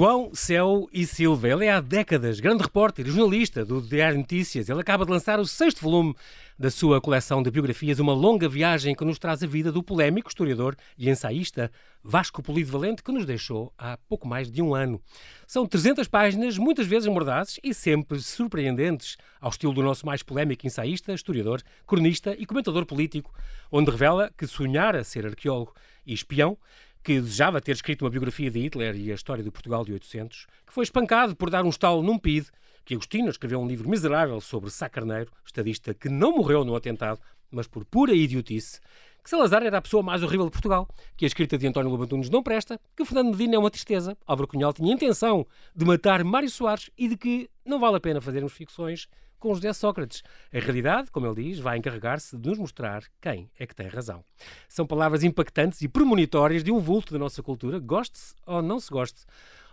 João Céu e Silva, ele é há décadas grande repórter e jornalista do Diário Notícias. Ele acaba de lançar o sexto volume da sua coleção de biografias, uma longa viagem que nos traz a vida do polémico historiador e ensaísta Vasco Polido Valente, que nos deixou há pouco mais de um ano. São 300 páginas, muitas vezes mordazes e sempre surpreendentes, ao estilo do nosso mais polémico ensaísta, historiador, cronista e comentador político, onde revela que sonhara ser arqueólogo e espião que desejava ter escrito uma biografia de Hitler e a história do Portugal de 800, que foi espancado por dar um estalo num PID, que Agostinho escreveu um livro miserável sobre Sá Carneiro, estadista que não morreu no atentado, mas por pura idiotice, que Salazar era a pessoa mais horrível de Portugal, que a escrita de António Lobantunes não presta, que Fernando Medina é uma tristeza, Álvaro Cunhal tinha intenção de matar Mário Soares e de que não vale a pena fazermos ficções com José Sócrates. A realidade, como ele diz, vai encarregar-se de nos mostrar quem é que tem razão. São palavras impactantes e premonitórias de um vulto da nossa cultura, goste-se ou não se goste.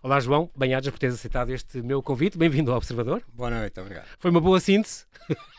Olá, João, bem-ajas por teres aceitado este meu convite. Bem-vindo ao Observador. Boa noite, obrigado. Foi uma boa síntese?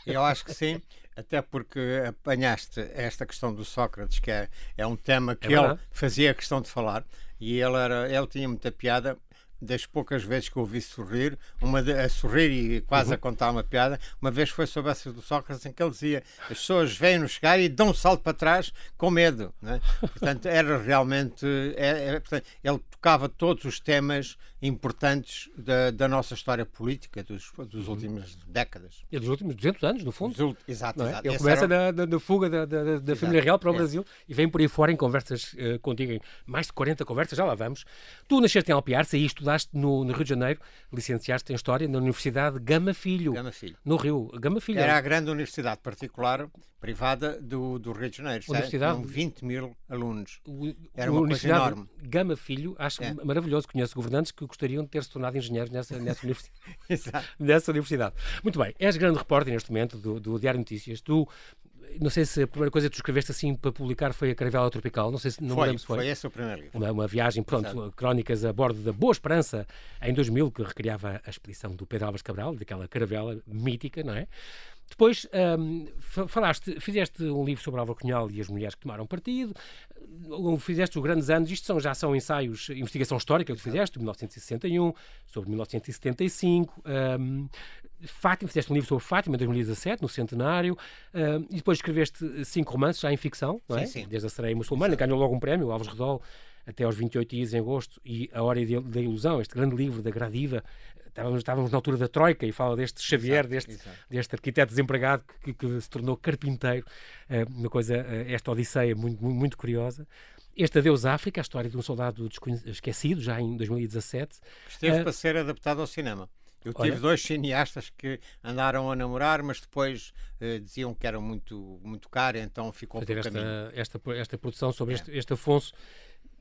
Eu acho que sim, até porque apanhaste esta questão do Sócrates, que é, é um tema que é ele fazia questão de falar, e ele, era, ele tinha muita piada, das poucas vezes que eu ouvi sorrir, uma de, a sorrir e quase uhum. a contar uma piada, uma vez foi sobre essa do Sócrates em que ele dizia as pessoas vêm-nos chegar e dão um salto para trás com medo. Né? Portanto, era realmente. É, é, portanto, ele tocava todos os temas importantes da, da nossa história política dos, dos uhum. décadas. E dos últimos 200 anos, no fundo. Dos, exato, é? exato. Ele Esse começa era... da, da, fuga da, da, da família real para o é. Brasil e vem por aí fora em conversas uh, contigo, em mais de 40 conversas, já lá vamos. Tu nasceste em Alpiar, saíste estudaste no, no, Rio de Janeiro, licenciaste em História na Universidade Gama Filho. Gama Filho. No Rio. Gama Filho. Era a grande universidade particular, privada do, do Rio de Janeiro. Universidade. Com 20 mil alunos. Era uma coisa enorme. Gama Filho, acho é. maravilhoso. Conheço governantes que gostariam de ter se tornado engenheiros nessa, nessa, universidade. nessa universidade. Muito bem. És grande repórter neste momento do, do Diário Notícias. Tu não sei se a primeira coisa que tu escreveste assim para publicar foi a Caravela Tropical, não sei se não foi, se foi. Foi esse o primeiro livro. Uma, uma viagem, pronto, Exato. crónicas a bordo da Boa Esperança em 2000, que recriava a expedição do Pedro Álvares Cabral, daquela caravela mítica, não é? Depois um, falaste, fizeste um livro sobre Álvaro Cunhal e as mulheres que tomaram partido, fizeste os grandes anos, isto são, já são ensaios, investigação histórica que fizeste, 1961, sobre 1975, um, Fátima, fizeste um livro sobre Fátima em 2017, no centenário, uh, e depois escreveste cinco romances já em ficção, não é? Sim, sim. Desde a Sereia Muçulmana, ganhou logo um prémio, Alves Redol, até aos 28 dias em agosto, e A Hora da Ilusão, este grande livro da Gradiva, estávamos, estávamos na altura da Troika e fala deste Xavier, exato, deste, exato. deste arquiteto desempregado que, que, se tornou carpinteiro, uh, uma coisa, uh, esta odisseia muito, muito, muito curiosa. Este Adeus África, a história de um soldado esquecido, já em 2017. Esteve uh, para ser adaptado ao cinema. Eu tive Olha. dois cineastas que andaram a namorar, mas depois uh, diziam que era muito, muito caro, então ficou por esta, esta, esta produção sobre é. este, este Afonso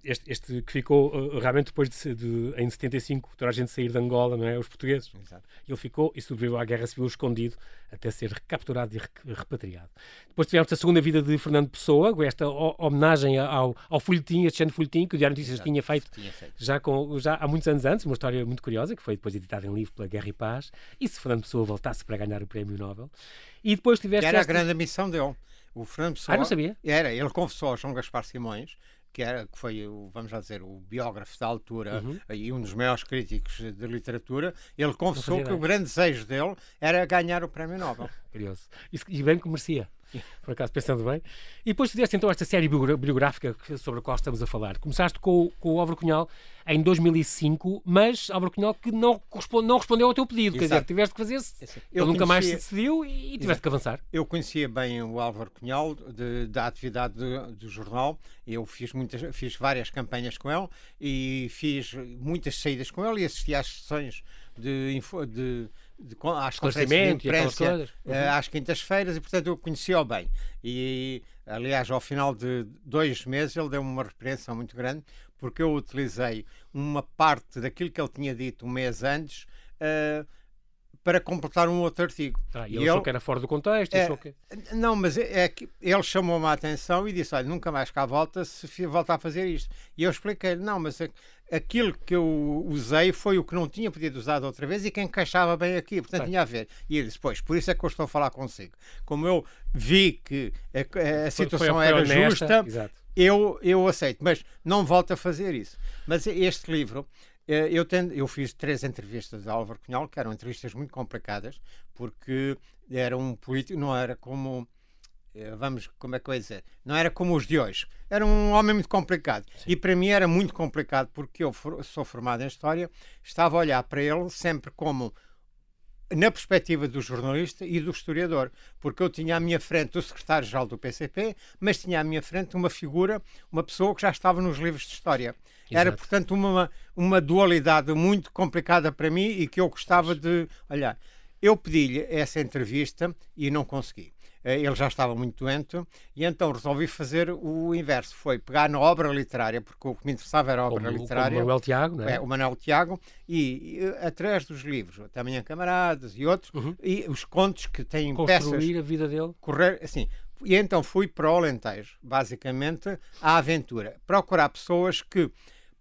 este, este, que ficou uh, realmente depois de, de, em 75, toda a gente sair de Angola, não é? Os portugueses. Exato. Ele ficou e sobreviveu à Guerra Civil escondido até ser recapturado e re repatriado. Depois tivemos a segunda vida de Fernando Pessoa, esta homenagem ao, ao folhetim, este género de folhetim que o Diário Notícias tinha feito, tinha feito, Já, com, já há muitos anos antes, uma história muito curiosa, que foi depois editada em livro pela Guerra e Paz. E se Fernando Pessoa voltasse para ganhar o Prémio Nobel? E depois tiveste. Que era esta... a grande missão dele. O Fernando Pessoa. Ah, não sabia? Era, ele confessou ao João Gaspar Simões que, era, que foi, o, vamos lá dizer, o biógrafo da altura uhum. e um dos maiores críticos de literatura, ele confessou que o grande desejo dele era ganhar o Prémio Nobel. Curioso. E bem que merecia por acaso pensando bem. E depois fizeste então esta série biográfica sobre a qual estamos a falar. Começaste com, com o Álvaro Cunhal em 2005, mas Álvaro Cunhal que não, corresponde, não respondeu ao teu pedido, Exato. quer dizer, tiveste que fazer -se. Ele nunca mais se decidiu e, tiveste Exato. que avançar. Eu conhecia bem o Álvaro Cunhal de, da atividade do, do jornal, eu fiz, muitas, fiz várias campanhas com ele e fiz muitas saídas com ele e assisti às sessões de, de de, às conferências de imprensa uhum. às quintas-feiras e portanto eu conhecia-o bem e aliás ao final de dois meses ele deu-me uma repreensão muito grande porque eu utilizei uma parte daquilo que ele tinha dito um mês antes uh, para completar um outro artigo. Ah, e ele, ele achou que era fora do contexto? É, que... Não, mas é, é que ele chamou-me a atenção e disse: Olha, nunca mais cá volta se voltar a fazer isto. E eu expliquei-lhe: Não, mas aquilo que eu usei foi o que não tinha podido usar outra vez e que encaixava bem aqui, portanto tinha a ver. E ele disse: Pois, por isso é que eu estou a falar consigo. Como eu vi que a, a situação foi, foi era honesta, justa, eu, eu aceito, mas não volto a fazer isso. Mas este livro eu, tendo, eu fiz três entrevistas a Álvaro Cunhal, que eram entrevistas muito complicadas, porque era um político, não era como eh, vamos, como é que eu ia dizer? Não era como os de hoje. Era um homem muito complicado. Sim. E para mim era muito complicado porque eu for, sou formado em História, estava a olhar para ele sempre como na perspectiva do jornalista e do historiador, porque eu tinha à minha frente o secretário-geral do PCP, mas tinha à minha frente uma figura, uma pessoa que já estava nos livros de história. Exato. Era, portanto, uma, uma dualidade muito complicada para mim e que eu gostava de olhar. Eu pedi-lhe essa entrevista e não consegui. Eh, ele já estava muito doente e então resolvi fazer o inverso. Foi pegar na obra literária, porque o que me interessava era a obra como, literária. Como o Manuel Tiago, não é? é? O Manuel Tiago, e, e através dos livros, Também Camaradas e outros, uhum. e os contos que têm Construir peças... a vida dele. Correr, assim, e então fui para o Alentejo, basicamente, à aventura. Procurar pessoas que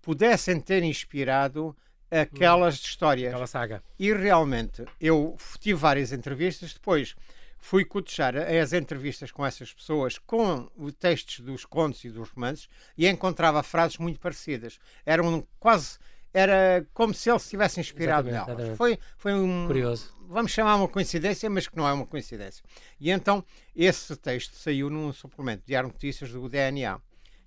pudessem ter inspirado aquelas de histórias. Aquela saga. E realmente, eu tive várias entrevistas, depois fui cotejar as entrevistas com essas pessoas com os textos dos contos e dos romances e encontrava frases muito parecidas. Eram quase era como se ele se tivesse inspirado exatamente, nelas. Exatamente. Foi, foi um. Curioso. Vamos chamar uma coincidência, mas que não é uma coincidência. E então, esse texto saiu num suplemento de Diário Notícias do DNA,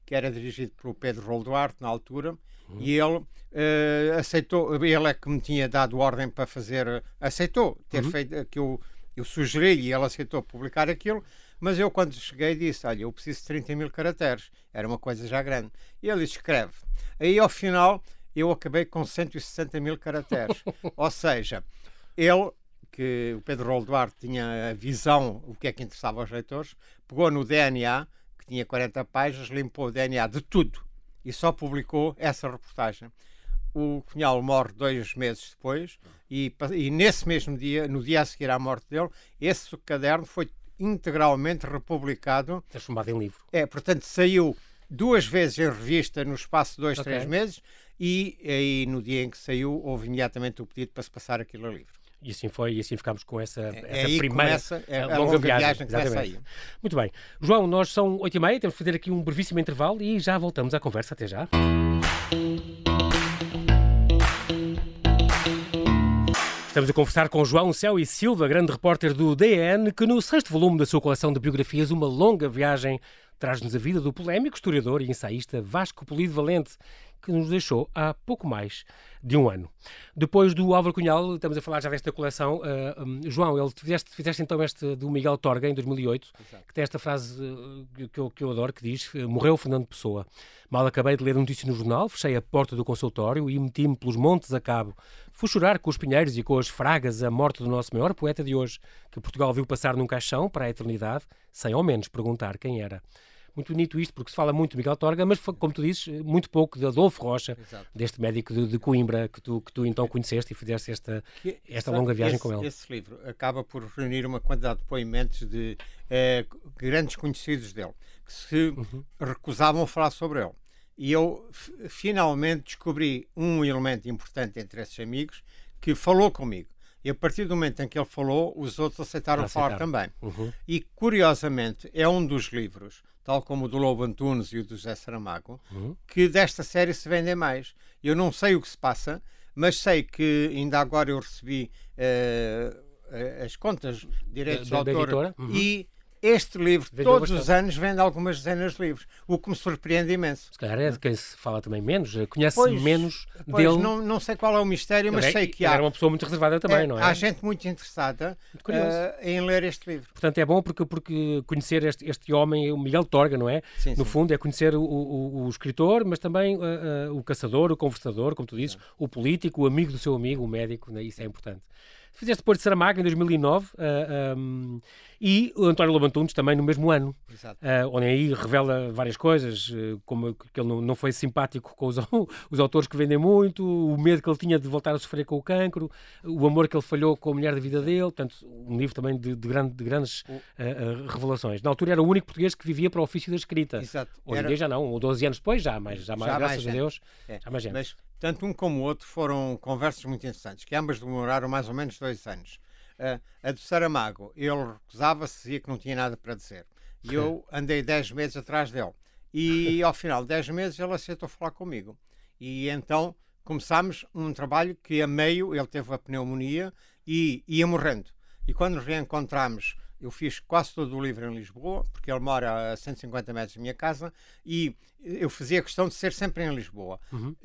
que era dirigido pelo Pedro Rolo Duarte, na altura, uhum. e ele uh, aceitou, ele é que me tinha dado ordem para fazer, aceitou ter uhum. feito que eu eu sugeri e ela aceitou publicar aquilo, mas eu quando cheguei disse, olha, eu preciso de 30 mil caracteres, era uma coisa já grande. E ele escreve. Aí ao final eu acabei com 160 mil caracteres. Ou seja, ele, que o Pedro Rolo Duarte tinha a visão, o que é que interessava aos leitores, pegou no DNA, que tinha 40 páginas, limpou o DNA de tudo e só publicou essa reportagem o Cunhal morre dois meses depois e, e, nesse mesmo dia, no dia a seguir à morte dele, esse caderno foi integralmente republicado. Transformado em livro. É, portanto, saiu duas vezes em revista no espaço de dois, okay. três meses e aí no dia em que saiu houve imediatamente o pedido para se passar aquilo a livro. E assim foi, e assim ficámos com essa, é, essa primeira começa, é, longa, longa viagem. viagem aí. Muito bem. João, nós são oito e meia, temos que fazer aqui um brevíssimo intervalo e já voltamos à conversa. Até já. Estamos a conversar com João Céu e Silva, grande repórter do DN, que no sexto volume da sua coleção de biografias, Uma Longa Viagem, traz-nos a vida do polémico historiador e ensaísta Vasco Polido Valente, que nos deixou há pouco mais de um ano. Depois do Álvaro Cunhal, estamos a falar já desta coleção. Uh, ah, um, João, ele, fizeste, fizeste então este do Miguel Torga, em 2008, Exato. que tem esta frase uh, que, eu, que eu adoro, que diz, morreu Fernando Pessoa. Mal acabei de ler a notícia no jornal, fechei a porta do consultório e meti-me pelos montes a cabo. Fui chorar com os pinheiros e com as fragas a morte do nosso maior poeta de hoje, que Portugal viu passar num caixão para a eternidade, sem ao menos perguntar quem era muito bonito isto, porque se fala muito de Miguel Torga, mas, como tu dizes, muito pouco de Adolfo Rocha, Exato. deste médico de, de, Coimbra que tu, que tu então conheceste e fizeste esta, esta longa viagem esse, com ele. Esse livro acaba por reunir uma quantidade de depoimentos de eh, grandes conhecidos dele, que se uhum. recusavam a falar sobre ele. E eu finalmente descobri um elemento importante entre esses amigos que falou comigo. E a partir do momento em que ele falou, os outros aceitaram, aceitaram. falar também. Uhum. E curiosamente, é um dos livros tal como o do Lobo Antunes e o do José Saramago, uhum. que desta série se vendem mais. Eu não sei o que se passa, mas sei que ainda agora eu recebi uh, as contas direitos de, autor uhum. e este livro, Vendeu todos bastante. os anos, vende algumas dezenas de livros, o que me surpreende imenso. Se calhar é de quem se fala também menos, conhece pois, menos pois, dele. Não, não sei qual é o mistério, mas sei que há. Era uma pessoa muito reservada também, é, não é? Há gente muito interessada muito uh, em ler este livro. Portanto, é bom porque, porque conhecer este, este homem, o Miguel Torga, não é? Sim, no sim. fundo, é conhecer o, o, o escritor, mas também uh, uh, o caçador, o conversador, como tu dizes, sim. o político, o amigo do seu amigo, o médico, né? isso é importante. Fizeste depois de Saramago em 2009 uh, um, e o António Lobantunes também no mesmo ano. Uh, onde aí revela várias coisas, uh, como que ele não, não foi simpático com os, os, autores que vendem muito, o medo que ele tinha de voltar a sofrer com o cancro, o amor que ele falhou com a mulher da vida dele. Portanto, um livro também de, de, grande, de grandes uh, revelações. Na altura era o único português que vivia para o ofício da escrita. Exato. Hoje em dia já não, ou 12 anos depois já, mas já, mais, já graças mais a Deus, é. já mais gente. Mas tanto um como o outro foram conversas muito interessantes, que ambas demoraram mais ou menos dois anos. Uh, a do Saramago, ele recusava-se, dizia que não tinha nada para dizer. E eu andei dez meses atrás dele. E ao final de dez meses ele aceitou falar comigo. E então começámos um trabalho que a meio ele teve a pneumonia e ia morrendo. E quando nos reencontramos eu fiz quase todo o livro em Lisboa, porque ele mora a 150 metros da minha casa, e eu fazia questão de ser sempre em Lisboa. Uhum. Uh,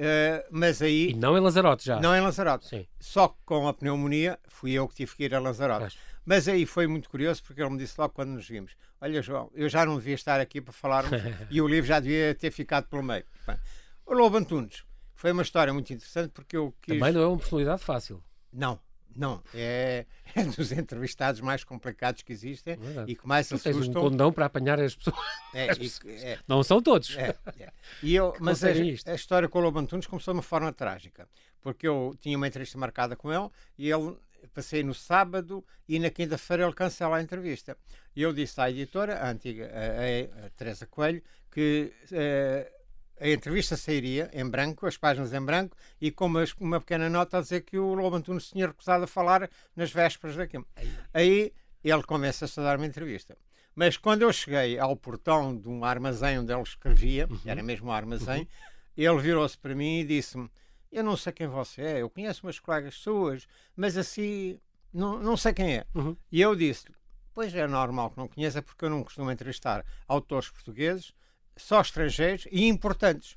mas aí. E não em Lanzarote já? Não em Lanzarote. Sim. Só que com a pneumonia fui eu que tive que ir a Lanzarote. Mas aí foi muito curioso, porque ele me disse logo quando nos vimos: Olha, João, eu já não devia estar aqui para falarmos e o livro já devia ter ficado pelo meio. Bem, o Lobo Antunes foi uma história muito interessante porque eu quis. Também não é uma personalidade fácil. Não, não, é, é dos entrevistados mais complicados que existem é e que mais tu assustam. Tens um condão para apanhar as pessoas. É, as pessoas. É, não são todos. É, é. E eu, mas a, a, história com o Lobo Antunes começou de uma forma trágica, porque eu tinha uma entrevista marcada com ele e ele passei no sábado e na quinta-feira ele cancela a entrevista. E eu disse à editora, a antiga, a, a, a Teresa Coelho, que uh, a entrevista sairia em branco, as páginas em branco, e com uma, uma pequena nota a dizer que o Lobo Antunes tinha recusado a falar nas vésperas daquilo. Aí ele começa a dar uma entrevista. Mas quando eu cheguei ao portão de um armazém onde ele escrevia, uhum. era mesmo um armazém, uhum. ele virou-se para mim e disse-me: Eu não sei quem você é, eu conheço umas colegas suas, mas assim, não, não sei quem é. Uhum. E eu disse Pois é normal que não conheça, porque eu não costumo entrevistar autores portugueses só estrangeiros e importantes.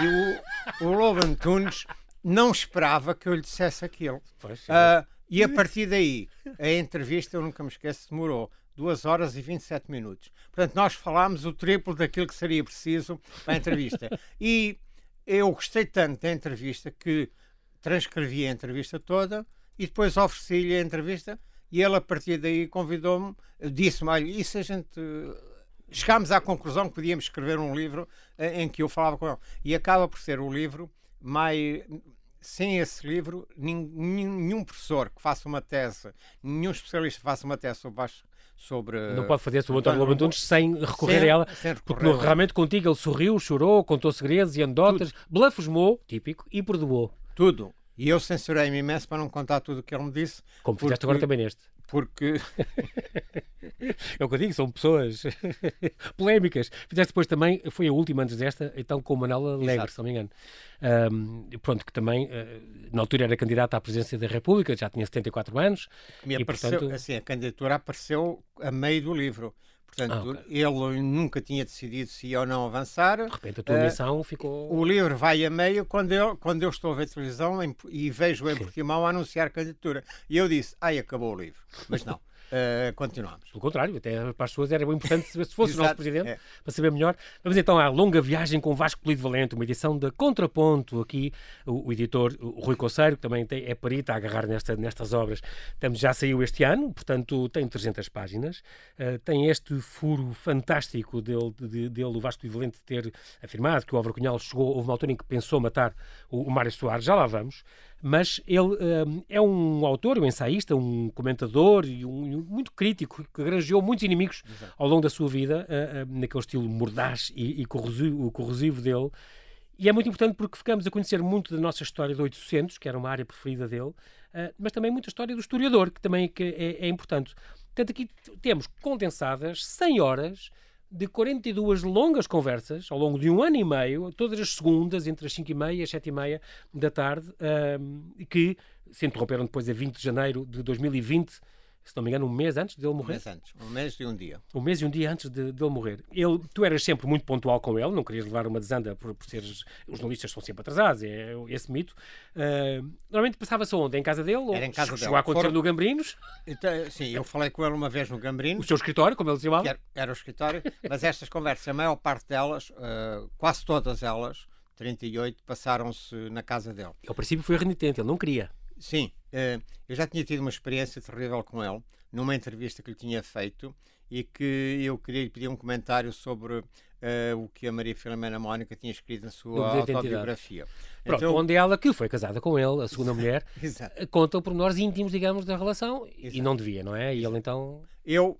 E o, o Lobo Antunes não esperava que eu lhe dissesse aquilo. Uh, e a partir daí, a entrevista, eu nunca me esqueço, demorou 2 horas e 27 minutos. Portanto, nós falámos o triplo daquilo que seria preciso para a entrevista. e eu gostei tanto da entrevista que transcrevi a entrevista toda e depois ofereci-lhe a entrevista e ele, a partir daí, convidou-me, disse-me: Olha, e se a gente chegámos à conclusão que podíamos escrever um livro eh, em que eu falava com ele. E acaba por ser o livro mais. Sem esse livro, nenhum professor que faça uma tese, nenhum especialista que faça uma tese sobre sobre. Não pode fazer sobre o António Lobo Antunes sem recorrer sem, a ela. Recorrer. Porque realmente contigo ele sorriu, chorou, contou segredos e anedotas, blafusmou, típico, e perdoou. Tudo. E eu censurei-me imenso para não contar tudo o que ele me disse. Como porque... fizeste agora também neste porque. é o que eu digo, são pessoas polémicas. Fizeste depois também, foi a última antes desta, então com Manuela Alegre, se não me engano. Um, pronto, que também, uh, na altura era candidata à presidência da República, já tinha 74 anos. Me e, apareceu, portanto... assim, a candidatura apareceu a meio do livro. Portanto, ah, okay. ele nunca tinha decidido se ia ou não avançar. De repente a tua uh, missão ficou. O livro vai a meio quando eu, quando eu estou a ver televisão em, e vejo em Portimão a anunciar candidatura. E eu disse, ai, acabou o livro. Mas não. Uh, continuamos. Pelo contrário, até para as pessoas era bem importante saber se fosse o nosso Presidente, é. para saber melhor. Vamos então à longa viagem com Vasco Polido Valente, uma edição da Contraponto, aqui o, o editor o Rui Conceiro, que também tem, é perito a agarrar nesta, nestas obras. Estamos, já saiu este ano, portanto tem 300 páginas, uh, tem este furo fantástico dele, de, dele, o Vasco Polido Valente, ter afirmado que o Álvaro Cunhal chegou, houve uma altura em que pensou matar o, o Mário Soares, já lá vamos mas ele uh, é um autor, um ensaísta, um comentador e um, muito crítico que granjeou muitos inimigos Exato. ao longo da sua vida, uh, uh, naquele estilo mordaz e, e corrosivo, corrosivo, dele. E é muito importante porque ficamos a conhecer muito da nossa história do 800, que era uma área preferida dele, mas também muita história do historiador, que também é, é importante. Portanto, aqui temos condensadas 100 horas de 42 longas conversas ao longo de um ano e meio, todas as segundas, entre as 5 e meia e as 7 e meia da tarde, um, que se interromperam depois a 20 de janeiro de 2020 se não me engano, um mês antes de ele morrer. Um mês antes, um mês e um dia. Um mês e um dia antes de, de ele morrer. Ele, tu eras sempre muito pontual com ele, não querias levar uma desanda por, por seres. Os jornalistas são sempre atrasados, é esse mito. Uh, normalmente passava-se onde? Em casa dele? Era em casa dele. Chegou a acontecer no Gambrinos? Então, sim, eu falei com ele uma vez no Gambrinos. O seu escritório, como ele dizia Era, era o escritório, mas estas conversas, a maior parte delas, uh, quase todas elas, 38, passaram-se na casa dele. Ao princípio foi renitente, ele não queria. Sim, uh, eu já tinha tido uma experiência terrível com ele numa entrevista que lhe tinha feito e que eu queria lhe pedir um comentário sobre uh, o que a Maria Filomena Mónica tinha escrito na sua autobiografia. Pronto, então, onde ela, que foi casada com ele, a segunda mulher, eh, conta pormenores íntimos, digamos, da relação Exato. e não devia, não é? E ele então... Eu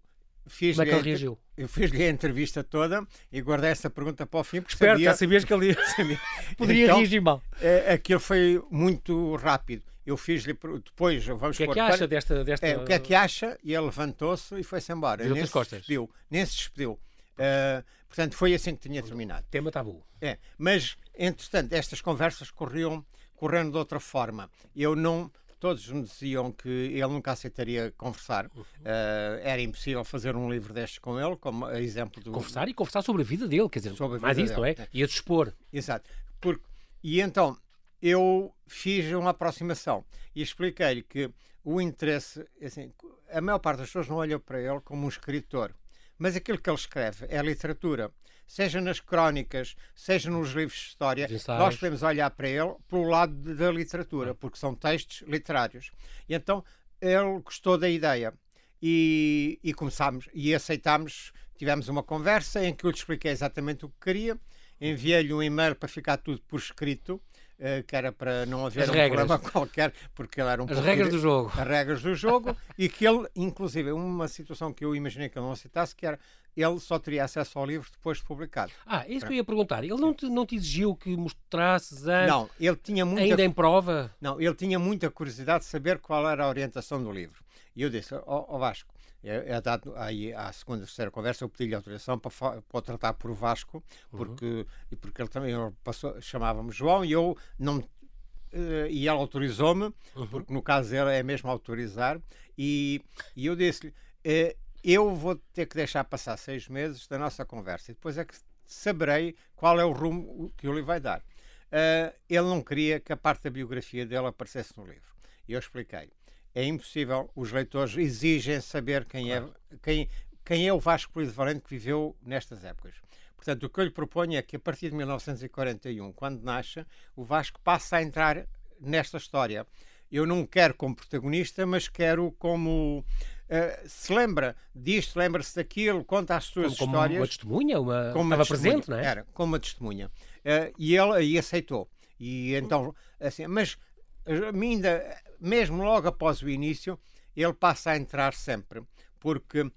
fiz-lhe Como é que ele reagiu? Eu fiz-lhe a entrevista toda e guardei essa pergunta para o fim porque Espero, sabia... já sabias que ele ia... poderia então, reagir mal. Uh, aquilo foi muito rápido eu fiz-lhe depois, vamos O que é que acha desta, desta... É, o que é que acha? E ele levantou-se e foi-se embora. Nem se despediu. Nem se despediu. Uh, portanto, foi assim que tinha terminado. Tema tabu. É, mas, entretanto, estas conversas corriam correndo de outra forma. Eu não todos me diziam que ele nunca aceitaria conversar. Uhum. Uh, era impossível fazer um livro destes com ele, como exemplo do. Conversar e conversar sobre a vida dele, quer dizer, sobre mais isso, dele. não é? E a expor. Exato. Porque, e então eu fiz uma aproximação e expliquei-lhe que o interesse, assim, a maior parte das pessoas não olha para ele como um escritor, mas aquilo que ele escreve é literatura. Seja nas crónicas, seja nos livros de história, nós podemos olhar para ele pelo lado da literatura, porque são textos literários. E então ele gostou da ideia e, e começámos e aceitámos. Tivemos uma conversa em que eu lhe expliquei exatamente o que queria, enviei-lhe um e-mail para ficar tudo por escrito que era para não haver as um regras. problema qualquer, porque ele era um As regras do jogo. As regras do jogo, e que ele, inclusive, uma situação que eu imaginei que ele não aceitasse, que era ele só teria acesso ao livro depois de publicado. Ah, isso que eu ia perguntar. Ele não te, não te exigiu que mostrasses a... Não, ele tinha muita... ainda em prova? Não, ele tinha muita curiosidade de saber qual era a orientação do livro. E eu disse, ó oh, oh Vasco, é, é dado aí à segunda, terceira conversa, eu pedi-lhe autorização para, para tratar por Vasco, porque, uhum. porque ele também passou, chamava-me João e eu não uh, e ele autorizou-me, uhum. porque no caso dele é mesmo autorizar, e, e eu disse-lhe: uh, eu vou ter que deixar passar seis meses da nossa conversa e depois é que saberei qual é o rumo que ele lhe vai dar. Uh, ele não queria que a parte da biografia dele aparecesse no livro. E eu expliquei é impossível, os leitores exigem saber quem, é, claro. é, quem, quem é o Vasco Polido Valente que viveu nestas épocas. Portanto, o que eu lhe proponho é que a partir de 1941, quando nasce, o Vasco passa a entrar nesta história. Eu não quero como protagonista, mas quero como. Uh, se lembra disto, lembra-se daquilo, conta as suas como, histórias. Como uma testemunha, uma... como uma estava presente, não é? Era, como uma testemunha. Uh, e ele aí aceitou. E então, assim, mas ainda, mesmo logo após o início, ele passa a entrar sempre, porque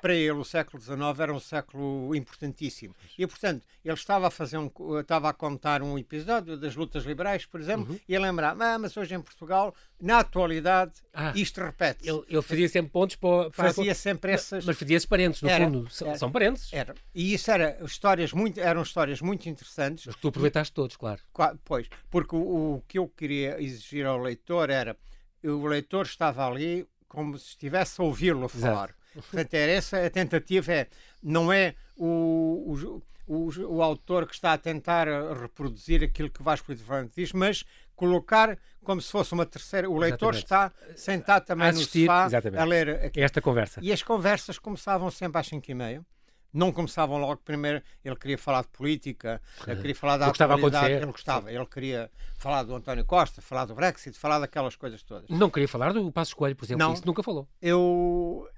para ele o século XIX era um século importantíssimo. E, portanto, ele estava a fazer um, estava a contar um episódio das lutas liberais, por exemplo, uhum. e a lembrar, ah, mas hoje em Portugal, na atualidade, ah, isto repete. Ele, ele, fazia sempre pontos para, para fazia sempre essas. Mas fazia esses parentes, no era, fundo. Era, são parentes. Era. E isso era histórias muito, eram histórias muito interessantes. Mas tu aproveitaste todos, claro. Pois, porque o, o que eu queria exigir ao leitor era o leitor estava ali como se estivesse a ouvi-lo falar. Exato. Portanto, era essa a tentativa, é, não é o, o, o, o, autor que está a tentar reproduzir aquilo que Vasco de Fernandes diz, mas colocar como se fosse uma terceira. O leitor exatamente. está sentado também assistir, no sofá exatamente. a ler aqui. esta conversa. E as conversas começavam sempre às 5 e meia não começavam logo primeiro. Ele queria falar de política, ele queria falar da atualidade. Ele gostava. Ele queria falar do António Costa, falar do Brexit, falar daquelas coisas todas. Não queria falar do Passos Coelho, por exemplo. Não, isso nunca falou. Eu.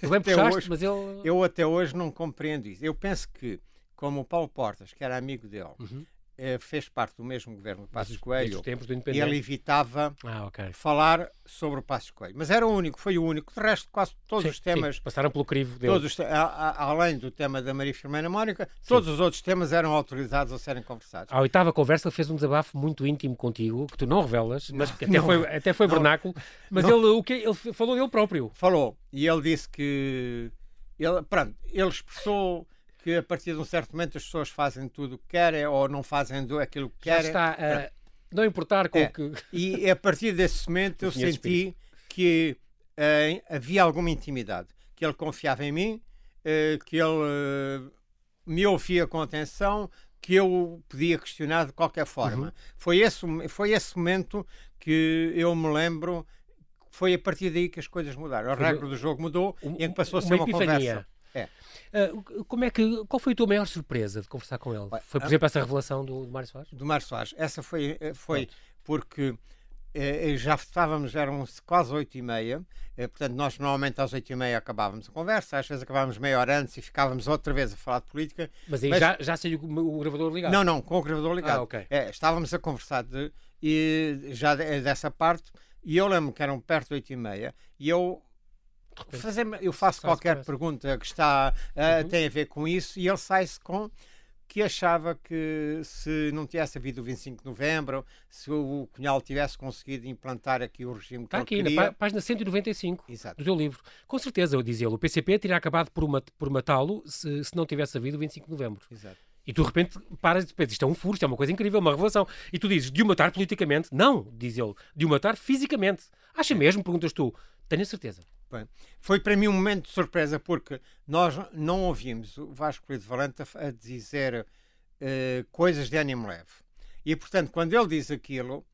Tu bem puxaste, hoje, mas ele. Eu até hoje não compreendo isso. Eu penso que, como o Paulo Portas, que era amigo dele, uhum. Eh, fez parte do mesmo governo do Passos Coelho e ele evitava ah, okay. falar sobre o Passos Coelho. Mas era o único, foi o único. De resto, quase todos sim, os temas. Sim, passaram pelo crivo dele. Todos, a, a, além do tema da Maria Firmina Mónica, sim. todos os outros temas eram autorizados a serem conversados. À oitava conversa, ele fez um desabafo muito íntimo contigo, que tu não revelas, mas que até, não, foi, até foi não, vernáculo. Mas ele, o que, ele falou dele próprio. Falou. E ele disse que. Ele, pronto, ele expressou que a partir de um certo momento as pessoas fazem tudo o que querem ou não fazem aquilo que querem. Já está a não importar com é. o que. E a partir desse momento eu senti que uh, havia alguma intimidade, que ele confiava em mim, uh, que ele uh, me ouvia com atenção, que eu podia questionar de qualquer forma. Uhum. Foi, esse, foi esse momento que eu me lembro. Foi a partir daí que as coisas mudaram. A regra do jogo mudou um, e passou a ser uma, uma conversa. É. Uh, como é que, qual foi a tua maior surpresa de conversar com ele? Foi, por exemplo, essa revelação do, do Mário Soares? Do Mário Soares. Essa foi, eh, foi porque eh, já estávamos, eram quase oito e meia, eh, portanto nós normalmente às oito e meia acabávamos a conversa, às vezes acabávamos meia hora antes e ficávamos outra vez a falar de política. Mas aí mas... já, já saiu o, gravador ligado? Não, não, com o gravador ligado. Ah, okay. é, estávamos a conversar de, e, já de, dessa parte e eu lembro que eram perto de oito e meia e eu fazer, eu faço qualquer pergunta que está uh, uhum. tem a ver com isso e ele sai-se com que achava que se não tivesse havido o 25 de novembro, se o Cunhal tivesse conseguido implantar aqui o regime que Está aqui, na página 195 Exato. do teu livro. Com certeza, eu dizia ele, o PCP teria acabado por, por matá-lo se, se não tivesse havido o 25 de novembro. Exato. E tu de repente paras e pensas, isto é um furo, isto é uma coisa incrível, uma revelação. E tu dizes, de o matar politicamente? Não, diz ele, de o matar fisicamente. Acha mesmo? Perguntas tu. Tenho certeza. Foi para mim um momento de surpresa porque nós não ouvimos o Vasco Pedro Valente a dizer uh, coisas de ânimo leve. E portanto, quando ele diz aquilo,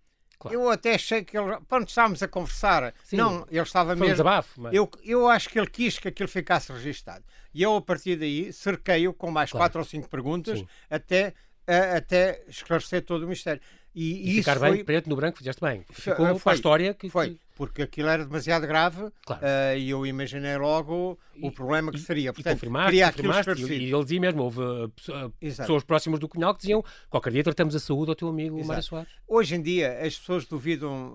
Claro. Eu até achei que ele. Quando estávamos a conversar, Sim, não, ele estava mesmo. Um desabafo, mas... eu, eu acho que ele quis que aquilo ficasse registado. E eu, a partir daí, cerquei-o com mais claro. quatro ou cinco perguntas até, a, até esclarecer todo o mistério. E, e ficar bem foi... preto no branco, fizeste bem. Ficou foi, para a história que. Foi, porque aquilo era demasiado grave claro. uh, e eu imaginei logo e, o problema que seria. Portanto, e confirmaste, queria confirmaste e, e ele dizia mesmo: houve uh, pessoas próximas do Cunhal que diziam qualquer dia tratamos a saúde ao teu amigo Mário Soares. Hoje em dia as pessoas duvidam,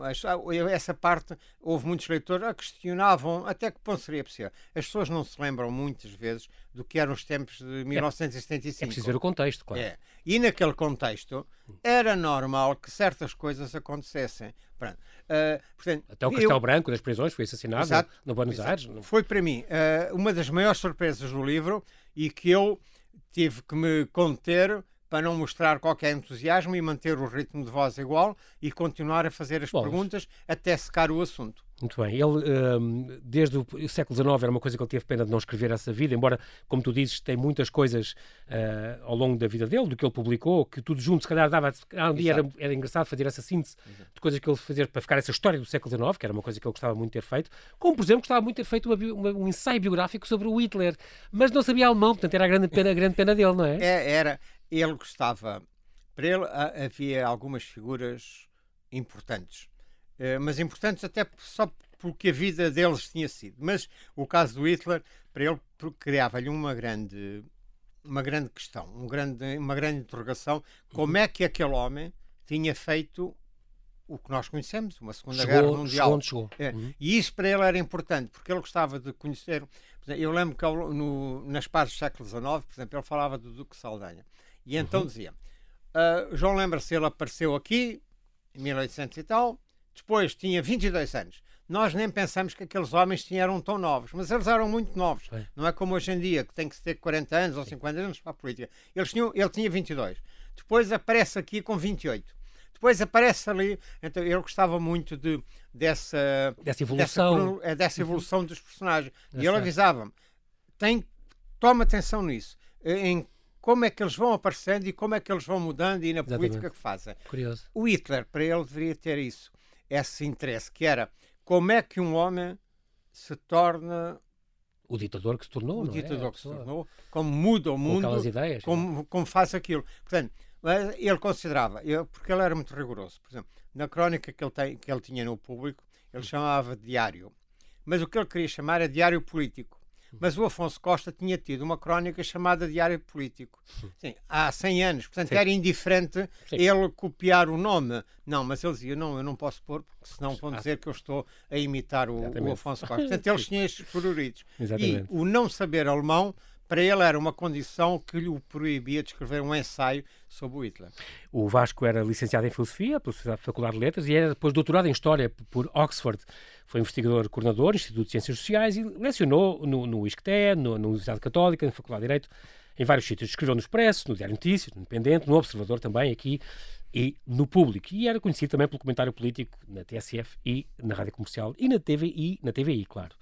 essa parte, houve muitos leitores que questionavam até que ponto seria possível. As pessoas não se lembram muitas vezes do que eram os tempos de 1975. É, é preciso ver o contexto, claro. É. E naquele contexto era normal que certas coisas acontecessem. Uh, portanto, Até o Castelo eu... Branco das prisões foi assassinado exato, no Buenos exato. Aires. Foi para mim uh, uma das maiores surpresas do livro e que eu tive que me conter para não mostrar qualquer entusiasmo e manter o ritmo de voz igual e continuar a fazer as Bom, perguntas até secar o assunto. Muito bem. Ele, um, desde o século XIX, era uma coisa que ele teve pena de não escrever essa vida, embora, como tu dizes, tem muitas coisas uh, ao longo da vida dele, do que ele publicou, que tudo junto, se calhar, dava. Um dia era, era, engraçado fazer essa síntese Exato. de coisas que ele fazia para ficar essa história do século XIX, que era uma coisa que ele gostava muito de ter feito, como, por exemplo, gostava muito de ter feito uma, uma, um ensaio biográfico sobre o Hitler, mas não sabia alemão, portanto era a grande pena, a grande pena dele, não é? é era. Ele gostava. Para ele havia algumas figuras importantes. Uh, mas importantes até só porque a vida deles tinha sido. Mas o caso do Hitler, para ele, criava-lhe uma grande, uma grande questão, um grande, uma grande interrogação. Como é que aquele homem tinha feito o que nós conhecemos, uma Segunda chegou, Guerra Mundial. Chegou chegou. É. Uhum. E isso para ele era importante, porque ele gostava de conhecer. Eu lembro que no, nas partes do século XIX, por exemplo, ele falava do Duque Saldanha. E então uhum. dizia: uh, João lembra-se, ele apareceu aqui em 1800 e tal, depois tinha 22 anos nós nem pensamos que aqueles homens tinham tão novos, mas eles eram muito novos. É. Não é como hoje em dia, que tem que ter 40 anos ou 50 anos para a política. Eles tinham, ele tinha 22. Depois aparece aqui com 28. Depois aparece ali. Então eu gostava muito de, dessa, dessa evolução, dessa, dessa evolução dos personagens. E ele avisava-me: tem, toma atenção nisso. Em como é que eles vão aparecendo e como é que eles vão mudando e na Exatamente. política que fazem. Curioso. O Hitler, para ele, deveria ter isso, esse interesse, que era como é que um homem se torna o ditador que se tornou, o é? ditador é? que se tornou, como muda o mundo, com ideias, como, é? como faz aquilo. Portanto, ele considerava, porque ele era muito rigoroso. Por exemplo, na crónica que ele, tem, que ele tinha no público, ele chamava de diário. Mas o que ele queria chamar é diário político. Mas o Afonso Costa tinha tido uma crónica chamada Diário Político. Sim, há 100 anos. Portanto, Sim. era indiferente Sim. ele copiar o nome. Não, mas ele dizia: não, eu não posso pôr, porque senão vão dizer que eu estou a imitar o, o Afonso Costa. Portanto, eles tinham estes favoritos. E o não saber alemão para ele era uma condição que lhe proibia de escrever um ensaio sobre o Hitler. O Vasco era licenciado em Filosofia pela Faculdade de Letras e era depois doutorado em História por Oxford. Foi investigador coordenador do Instituto de Ciências Sociais e lecionou no, no ISCTE, no, na Universidade Católica, na Faculdade de Direito, em vários sítios. Escreveu no Expresso, no Diário Notícias, no Independente, no Observador também, aqui e no público. E era conhecido também pelo comentário político na TSF e na Rádio Comercial e na TVI, na TVI, claro.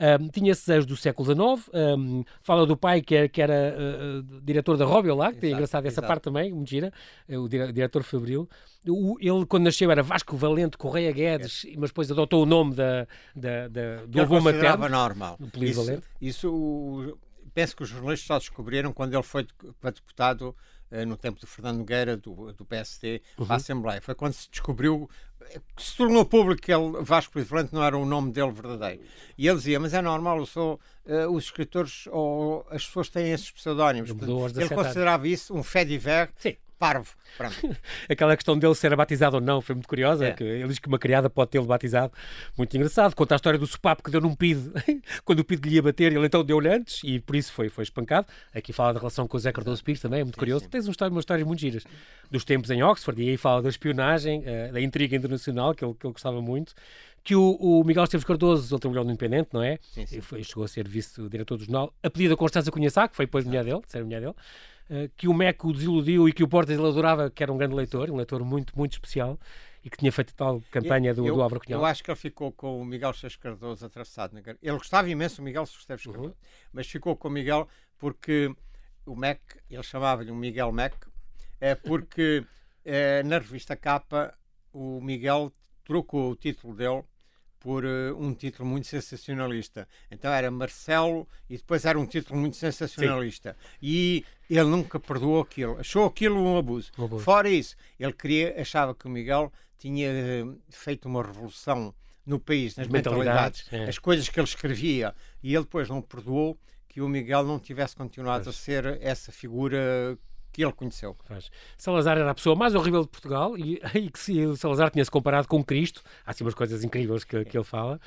Um, tinha esses anos do século XIX, um, fala do pai que era, que era uh, diretor da que tem engraçado essa exato. parte também, muito gira, eh, o diretor Fabril. O, ele, quando nasceu, era Vasco Valente Correia Guedes, é. mas depois adotou o nome da, da, da do avô materno. normal. Isso, isso, penso que os jornalistas só descobriram quando ele foi para deputado no tempo de Fernando Nogueira, do, do PSD, uhum. à Assembleia. Foi quando se descobriu, que se tornou público que ele, Vasco Polivalente não era o nome dele verdadeiro. E ele dizia, mas é normal, eu sou, uh, os escritores ou as pessoas têm esses pseudónimos. Ele considerava isso um fait divers Parvo. Aquela questão dele ser batizado ou não foi muito curiosa. É. Que ele diz que uma criada pode tê-lo batizado. Muito engraçado. Conta a história do sopapo que deu num PID. Quando o PID lhe ia bater, ele então deu-lhe antes e por isso foi, foi espancado. Aqui fala da relação com o Zé Cardoso Pires também, é muito sim, curioso. Sim. Tens uma história, uma história muito giras dos tempos em Oxford e aí fala da espionagem, uh, da intriga internacional que ele, que ele gostava muito que o, o Miguel Esteves Cardoso, ele trabalhou no Independente, não é? Sim, sim. Foi, chegou a ser vice-diretor do jornal, a pedido da Constança Cunhaçá, que foi depois mulher dele, de ser mulher dele, que o MEC o desiludiu e que o Portas ele adorava, que era um grande leitor, um leitor muito, muito especial e que tinha feito tal campanha do, eu, do Álvaro Cunhal. Eu acho que ele ficou com o Miguel Esteves Cardoso atravessado. Ele gostava imenso do Miguel Uhum. Cardoso, mas ficou com o Miguel porque o MEC, ele chamava-lhe o Miguel MEC, é porque é, na revista Capa o Miguel trocou o título dele por uh, um título muito sensacionalista. Então era Marcelo e depois era um título muito sensacionalista. Sim. E ele nunca perdoou aquilo, achou aquilo um abuso. Um abuso. Fora isso, ele queria, achava que o Miguel tinha uh, feito uma revolução no país, nas As mentalidades, mentalidades, é. as coisas que ele escrevia. E ele depois não perdoou que o Miguel não tivesse continuado Pois. a ser essa figura que ele conheceu. Faz. Salazar era a pessoa mais horrível de Portugal e, e que se, o Salazar tinha-se comparado com Cristo. Há assim umas coisas incríveis que, que ele fala.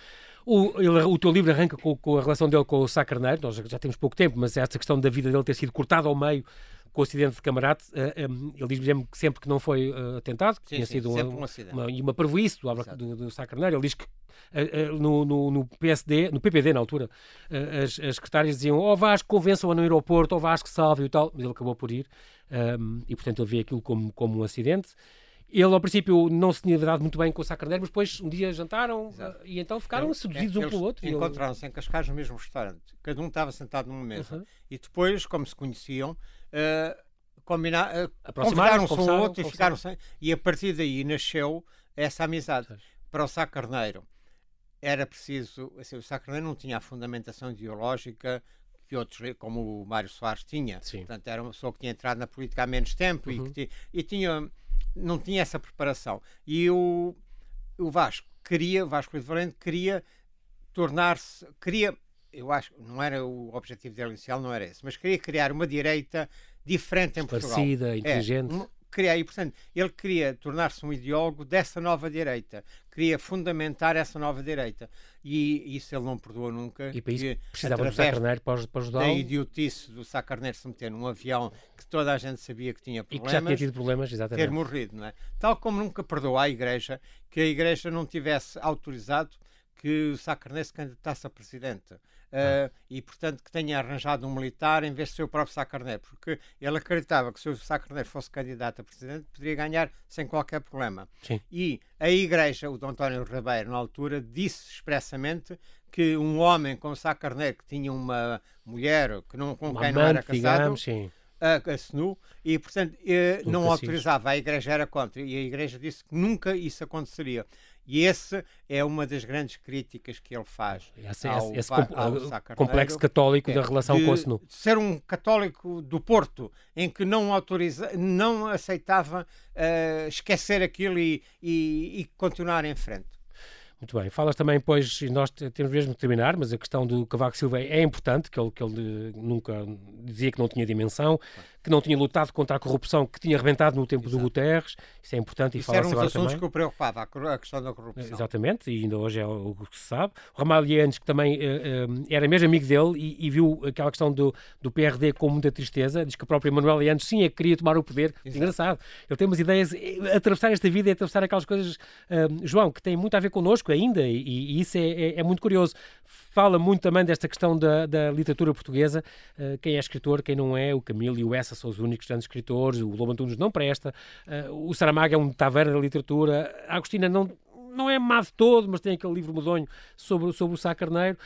O, ele- o teu livro arranca com, com a relação dele com o Sá Carneiro. Nós já, temos pouco tempo, mas essa questão da vida dele ter sido cortada ao meio com o acidente de camarate. eh, um, ele diz mesmo que sempre que não foi eh, atentado, que Sim, tinha sim, sido um acidente. uma, e uma prejuízo do, Exato. do, do Sá Carneiro. Ele diz que eh, eh, no, no, no PSD, no PPD na altura, eh, as, as secretárias diziam ó Vasco, convençam-a no aeroporto, ó Vasco, salve e tal, mas ele acabou por ir um, e portanto ele vê aquilo como, como um acidente. Ele ao princípio não se tinha dado muito bem com o Sá Carneiro, mas depois um dia jantaram Exato. e então ficaram Eles- seduzidos um eles pelo outro. Encontraram-se em Cascais no mesmo restaurante. Cada um estava sentado numa mesa. Uhum. E depois, como se conheciam, eh, combina- eh, Aproximaram-se, convidaram-se um ao outro e ficaram sem. E a partir daí nasceu essa amizade. Para o Sá Carneiro era preciso. Assim, o Sá Carneiro não tinha a fundamentação ideológica que outros, como o Mário Soares, tinha. Sim. Portanto, era uma pessoa que tinha entrado na política há menos tempo e, Uhum. que ti- e tinha, não tinha essa preparação. E o, o Vasco queria, o Vasco de Valente queria tornar-se, queria, eu acho, não era o objetivo dele inicial, não era esse, mas queria criar uma direita diferente em Portugal. Esclarecida, inteligente. É, e, portanto, ele queria tornar-se um ideólogo dessa nova direita, queria fundamentar essa nova direita. E isso ele não perdoou nunca. E para isso precisava do Sá Carneiro para, para ajudá-lo idiotice do Sá Carneiro se meter num avião que toda a gente sabia que tinha e que já problemas, tinha tido problemas, ter exatamente. morrido, não é? Tal como nunca perdoou à Igreja que a Igreja não tivesse autorizado que o Sá Carneiro se candidatasse a presidente. Uh, e, portanto, que tenha arranjado um militar em vez de ser o próprio Sá Carneiro, porque ele acreditava que se o Sá Carneiro fosse candidato a presidente, poderia ganhar sem qualquer problema. Sim. E a Igreja, o Dom António Ribeiro, na altura, disse expressamente que um homem como Sá Carneiro, que tinha uma mulher que não, com Um quem não era amante, casado, digamos, a, a SNU e, portanto, eh, não autorizava, a Igreja era contra e a Igreja disse que nunca isso aconteceria. E esse é uma das grandes críticas que ele faz. Esse, ao esse, ao uh, Sá Carneiro, complexo católico é, da relação de com o SNU. Ser um católico do Porto, em que não autoriza, não aceitava eh, esquecer aquilo e, e, e continuar em frente. Muito bem. Falas também, pois, e nós te- temos mesmo de terminar, mas a questão do Cavaco Silva é importante, que ele, que ele eh, nunca dizia que não tinha dimensão, que não tinha lutado contra a corrupção que tinha arrebentado no tempo do Exato. Guterres. Isso é importante e Isso eram fala-se os agora assuntos também. que o preocupava, a questão da corrupção. Exatamente, e ainda hoje é o que se sabe. O Ramalhianes, que também eh, era mesmo amigo dele e, e viu aquela questão do, do PRD com muita tristeza, diz que o próprio Manuel Lianes sim é que queria tomar o poder. Exato. Engraçado. Ele tem umas ideias, eh, atravessar esta vida e atravessar aquelas coisas, eh, João, que têm muito a ver connosco ainda, e, e isso é, é- é muito curioso. Fala muito também desta questão da, da literatura portuguesa, eh, quem é escritor, quem não é, o Camilo e o Essa são os únicos grandes escritores, o Lobo Antunes não presta, eh, o Saramago é um taverna da literatura, a Agostina não, não é má de todo, mas tem aquele livro medonho sobre, sobre o Sá Carneiro,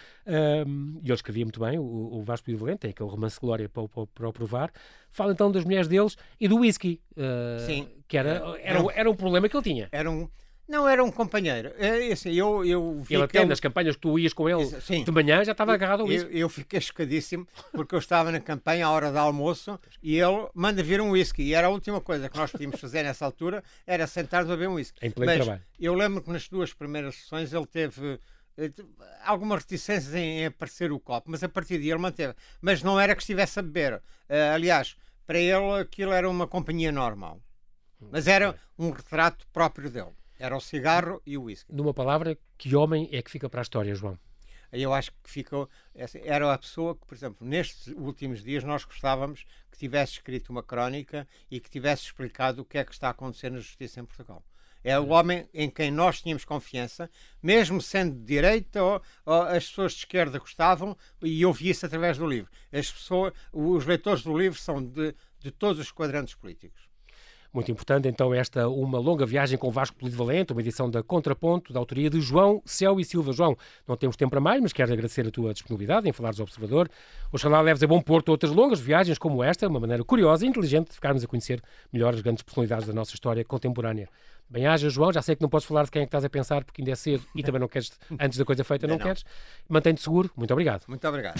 um, e ele escrevia muito bem, o, o Vasco de Valente, tem aquele romance Glória para, o- para, para o provar. Fala então das mulheres deles e do whisky, uh, Sim. que era, era, um- era um problema que ele tinha. Era um, não, era um companheiro. É, assim, eu, eu Ele até nas campanhas que tu ias com ele sim. de manhã já estava agarrado ao Eu, whisky. eu fiquei chocadíssimo porque eu estava na campanha à hora do almoço e ele manda vir um whisky. E era a última coisa que nós podíamos fazer nessa altura era sentar-nos a beber um whisky. Em pleno Mas trabalho. eu lembro que nas duas primeiras sessões ele teve eh, algumas reticências em, aparecer o copo, mas a partir daí ele manteve. Mas não era que estivesse a beber. Eh, aliás, para ele aquilo era uma companhia normal. Mas era um retrato próprio dele. Era o cigarro e o whisky. Numa palavra, que homem é que fica para a história, João? Eu acho que ficou. Era a pessoa que, por exemplo, nestes últimos dias nós gostávamos que tivesse escrito uma crónica e que tivesse explicado o que é que está a acontecer na justiça em Portugal. É o homem em quem nós tínhamos confiança, mesmo sendo de direita, ou, ou as pessoas de esquerda gostavam, e eu vi isso através do livro. As pessoas, os leitores do livro são de, de todos os quadrantes políticos. Muito importante, então, esta uma longa viagem com Vasco Polivalente, uma edição da Contraponto, da autoria de João Céu e Silva. João, não temos tempo para mais, mas quero agradecer a tua disponibilidade em falar do Observador. Oxalá leves a bom porto outras longas viagens como esta, uma maneira curiosa e inteligente de ficarmos a conhecer melhor as grandes personalidades da nossa história contemporânea. Bem-haja, João, já sei que não podes falar de quem é que estás a pensar, porque ainda é cedo e também não queres, antes da coisa feita, não, não. queres. Mantém-te seguro. Muito obrigado. Muito obrigado.